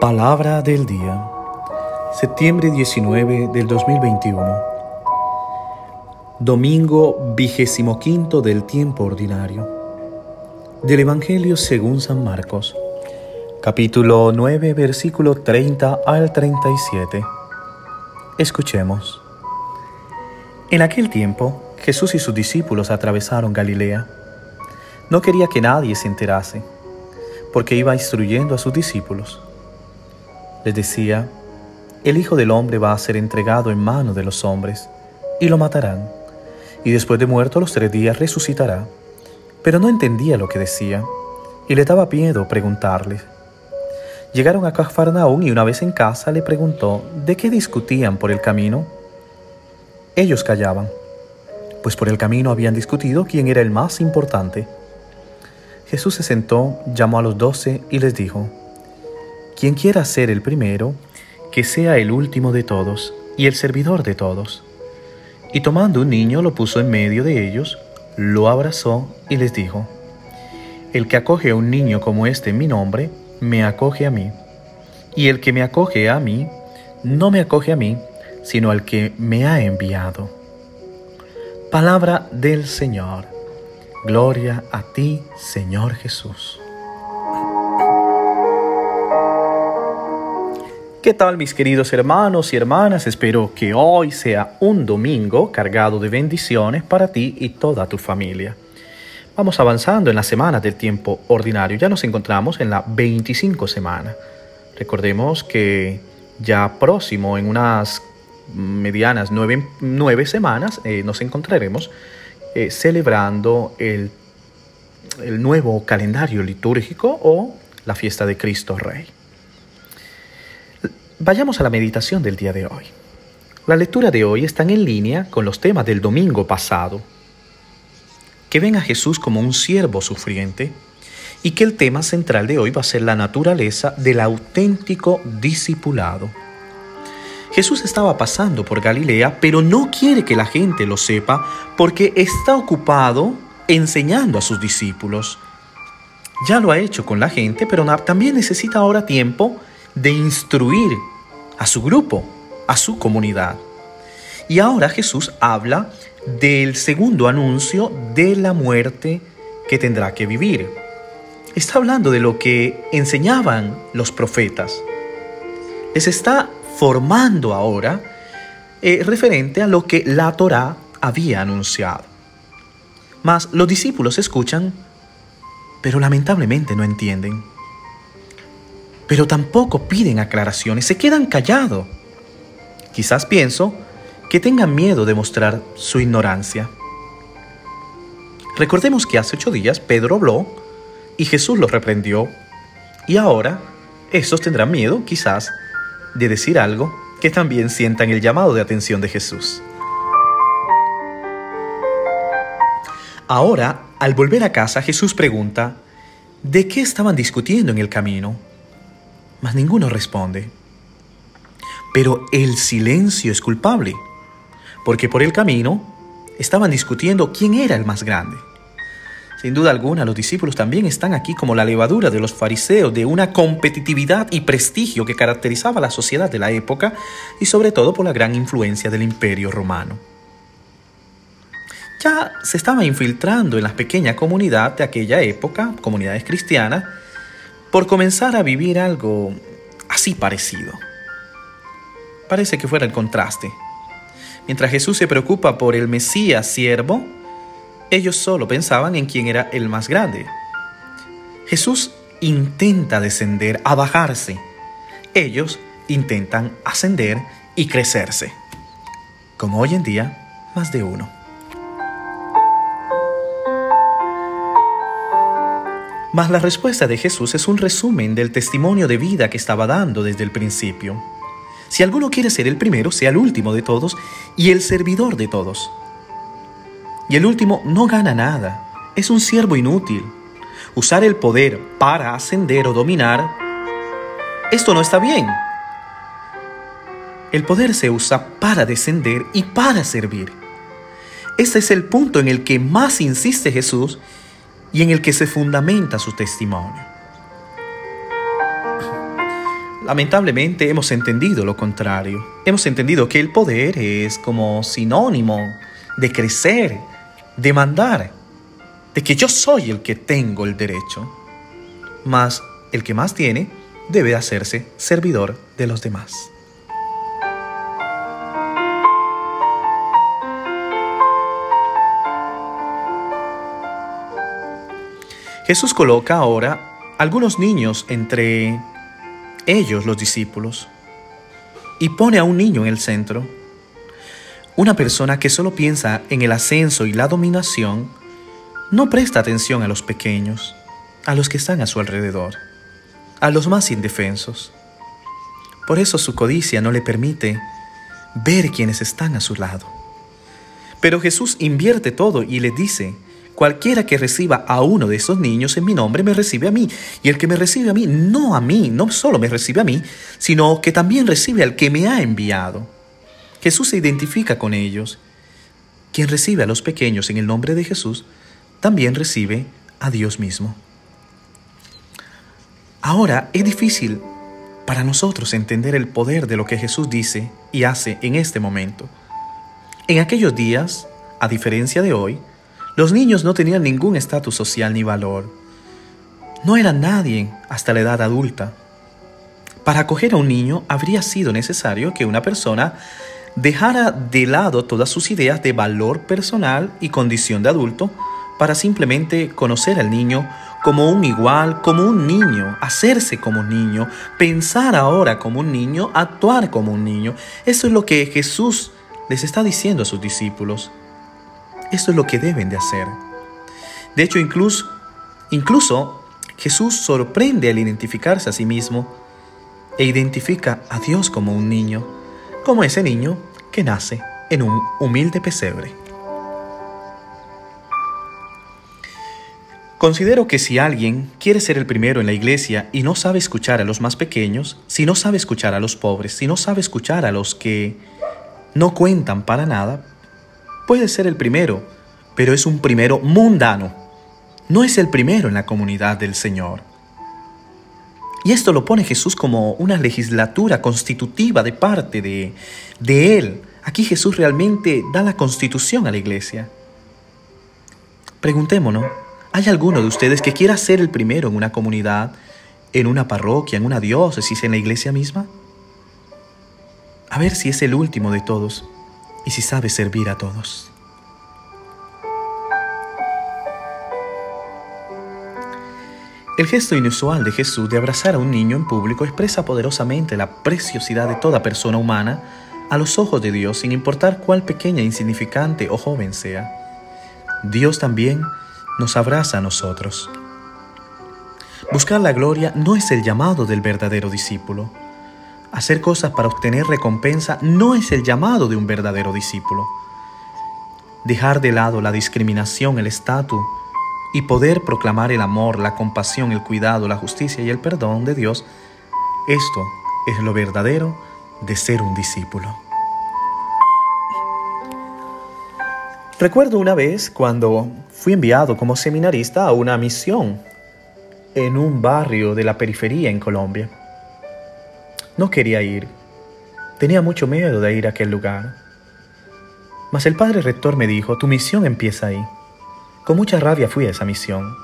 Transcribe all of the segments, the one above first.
Palabra del día, septiembre 19 del 2021. Domingo vigésimo quinto del tiempo ordinario. Del Evangelio según San Marcos, capítulo 9, versículo 30 al 37. Escuchemos. En aquel tiempo, Jesús y sus discípulos atravesaron Galilea. No quería que nadie se enterase, porque iba instruyendo a sus discípulos les decía, el Hijo del Hombre va a ser entregado en manos de los hombres, y lo matarán, y después de muerto los tres días resucitará. Pero no entendía lo que decía, y le daba miedo preguntarle. Llegaron a Cafarnaún y una vez en casa le preguntó de qué discutían por el camino. Ellos callaban, pues por el camino habían discutido quién era el más importante. Jesús se sentó, llamó a los doce y les dijo, quien quiera ser el primero, que sea el último de todos y el servidor de todos. Y tomando un niño lo puso en medio de ellos, lo abrazó y les dijo, El que acoge a un niño como este en mi nombre, me acoge a mí. Y el que me acoge a mí, no me acoge a mí, sino al que me ha enviado. Palabra del Señor. Gloria a ti, Señor Jesús. ¿Qué tal mis queridos hermanos y hermanas? Espero que hoy sea un domingo cargado de bendiciones para ti y toda tu familia. Vamos avanzando en la semana del tiempo ordinario. Ya nos encontramos en la 25 semana. Recordemos que ya próximo, en unas medianas nueve, semanas, eh, nos encontraremos eh, celebrando el, el nuevo calendario litúrgico o la fiesta de Cristo Rey. Vayamos a la meditación del día de hoy. La lectura de hoy está en línea con los temas del domingo pasado. Que ven a Jesús como un siervo sufriente y que el tema central de hoy va a ser la naturaleza del auténtico discipulado. Jesús estaba pasando por Galilea, pero no quiere que la gente lo sepa porque está ocupado enseñando a sus discípulos. Ya lo ha hecho con la gente, pero también necesita ahora tiempo de instruir a su grupo, a su comunidad. Y ahora Jesús habla del segundo anuncio de la muerte que tendrá que vivir. Está hablando de lo que enseñaban los profetas. Les está formando ahora eh, referente a lo que la Torá había anunciado. Mas los discípulos escuchan, pero lamentablemente no entienden pero tampoco piden aclaraciones, se quedan callados. Quizás pienso que tengan miedo de mostrar su ignorancia. Recordemos que hace ocho días Pedro habló y Jesús los reprendió y ahora estos tendrán miedo quizás de decir algo que también sientan el llamado de atención de Jesús. Ahora, al volver a casa, Jesús pregunta, ¿de qué estaban discutiendo en el camino? Mas ninguno responde. Pero el silencio es culpable, porque por el camino estaban discutiendo quién era el más grande. Sin duda alguna, los discípulos también están aquí como la levadura de los fariseos, de una competitividad y prestigio que caracterizaba la sociedad de la época y sobre todo por la gran influencia del imperio romano. Ya se estaba infiltrando en la pequeña comunidad de aquella época, comunidades cristianas, por comenzar a vivir algo así parecido. Parece que fuera el contraste. Mientras Jesús se preocupa por el Mesías siervo, ellos solo pensaban en quién era el más grande. Jesús intenta descender a bajarse. Ellos intentan ascender y crecerse. Como hoy en día, más de uno. Mas la respuesta de Jesús es un resumen del testimonio de vida que estaba dando desde el principio. Si alguno quiere ser el primero, sea el último de todos y el servidor de todos. Y el último no gana nada, es un siervo inútil. Usar el poder para ascender o dominar, esto no está bien. El poder se usa para descender y para servir. Este es el punto en el que más insiste Jesús y en el que se fundamenta su testimonio. lamentablemente hemos entendido lo contrario. Hemos entendido que el poder es como sinónimo de crecer, de mandar, de que yo soy el que tengo el derecho. Mas el que más tiene debe hacerse servidor de los demás. Jesús coloca ahora algunos niños entre ellos los discípulos y pone a un niño en el centro. Una persona que solo piensa en el ascenso y la dominación no presta atención a los pequeños, a los que están a su alrededor, a los más indefensos. Por eso su codicia no le permite ver quienes están a su lado. Pero Jesús invierte todo y le dice, Cualquiera que reciba a uno de esos niños en mi nombre me recibe a mí. Y el que me recibe a mí, no a mí, no solo me recibe a mí, sino que también recibe al que me ha enviado. Jesús se identifica con ellos. Quien recibe a los pequeños en el nombre de Jesús, también recibe a Dios mismo. Ahora es difícil para nosotros entender el poder de lo que Jesús dice y hace en este momento. En aquellos días, a diferencia de hoy, los niños no tenían ningún estatus social ni valor. No eran nadie hasta la edad adulta. Para acoger a un niño habría sido necesario que una persona dejara de lado todas sus ideas de valor personal y condición de adulto para simplemente conocer al niño como un igual, como un niño, hacerse como un niño, pensar ahora como un niño, actuar como un niño. Eso es lo que Jesús les está diciendo a sus discípulos. Esto es lo que deben de hacer. De hecho, incluso, incluso Jesús sorprende al identificarse a sí mismo e identifica a Dios como un niño, como ese niño que nace en un humilde pesebre. Considero que si alguien quiere ser el primero en la iglesia y no sabe escuchar a los más pequeños, si no sabe escuchar a los pobres, si no sabe escuchar a los que no cuentan para nada, puede ser el primero, pero es un primero mundano. No es el primero en la comunidad del Señor. Y esto lo pone Jesús como una legislatura constitutiva de parte de, de Él. Aquí Jesús realmente da la constitución a la iglesia. Preguntémonos, ¿hay alguno de ustedes que quiera ser el primero en una comunidad, en una parroquia, en una diócesis, en la iglesia misma? A ver si es el último de todos y si sabe servir a todos. El gesto inusual de Jesús de abrazar a un niño en público expresa poderosamente la preciosidad de toda persona humana a los ojos de Dios sin importar cuál pequeña, insignificante o joven sea. Dios también nos abraza a nosotros. Buscar la gloria no es el llamado del verdadero discípulo. Hacer cosas para obtener recompensa no es el llamado de un verdadero discípulo. Dejar de lado la discriminación, el estatus y poder proclamar el amor, la compasión, el cuidado, la justicia y el perdón de Dios, esto es lo verdadero de ser un discípulo. Recuerdo una vez cuando fui enviado como seminarista a una misión en un barrio de la periferia en Colombia. No quería ir. Tenía mucho miedo de ir a aquel lugar. Mas el padre rector me dijo, tu misión empieza ahí. Con mucha rabia fui a esa misión.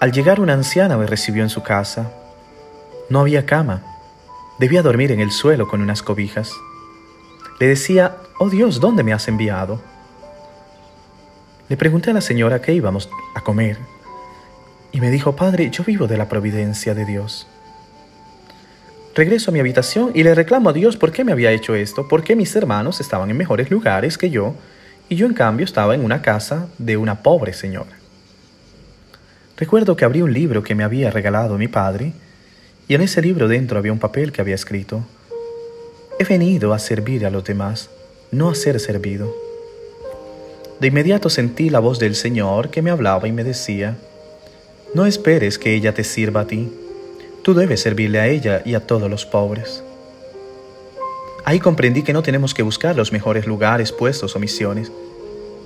Al llegar una anciana me recibió en su casa. No había cama. Debía dormir en el suelo con unas cobijas. Le decía, oh Dios, ¿dónde me has enviado? Le pregunté a la señora qué íbamos a comer. Y me dijo, Padre, yo vivo de la providencia de Dios. Regreso a mi habitación y le reclamo a Dios por qué me había hecho esto, porque mis hermanos estaban en mejores lugares que yo y yo en cambio estaba en una casa de una pobre señora. Recuerdo que abrí un libro que me había regalado mi padre y en ese libro dentro había un papel que había escrito, He venido a servir a los demás, no a ser servido. De inmediato sentí la voz del Señor que me hablaba y me decía, No esperes que ella te sirva a ti Tú debes servirle a ella y a todos los pobres. Ahí comprendí que no tenemos que buscar los mejores lugares, puestos o misiones.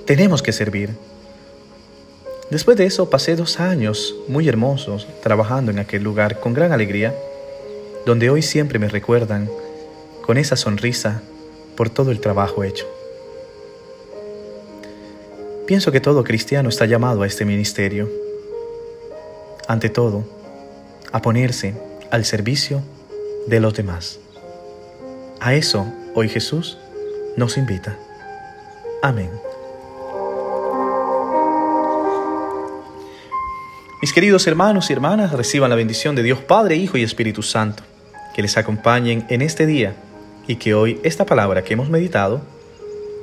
Tenemos que servir. Después de eso pasé dos años muy hermosos trabajando en aquel lugar con gran alegría donde hoy siempre me recuerdan con esa sonrisa por todo el trabajo hecho. Pienso que todo cristiano está llamado a este ministerio. Ante todo, a ponerse al servicio de los demás. A eso hoy Jesús nos invita. Amén. Mis queridos hermanos y hermanas, reciban la bendición de Dios Padre, Hijo y Espíritu Santo, que les acompañen en este día y que hoy esta palabra que hemos meditado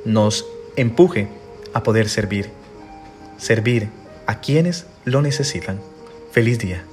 nos empuje a poder servir, servir a quienes lo necesitan. Feliz día.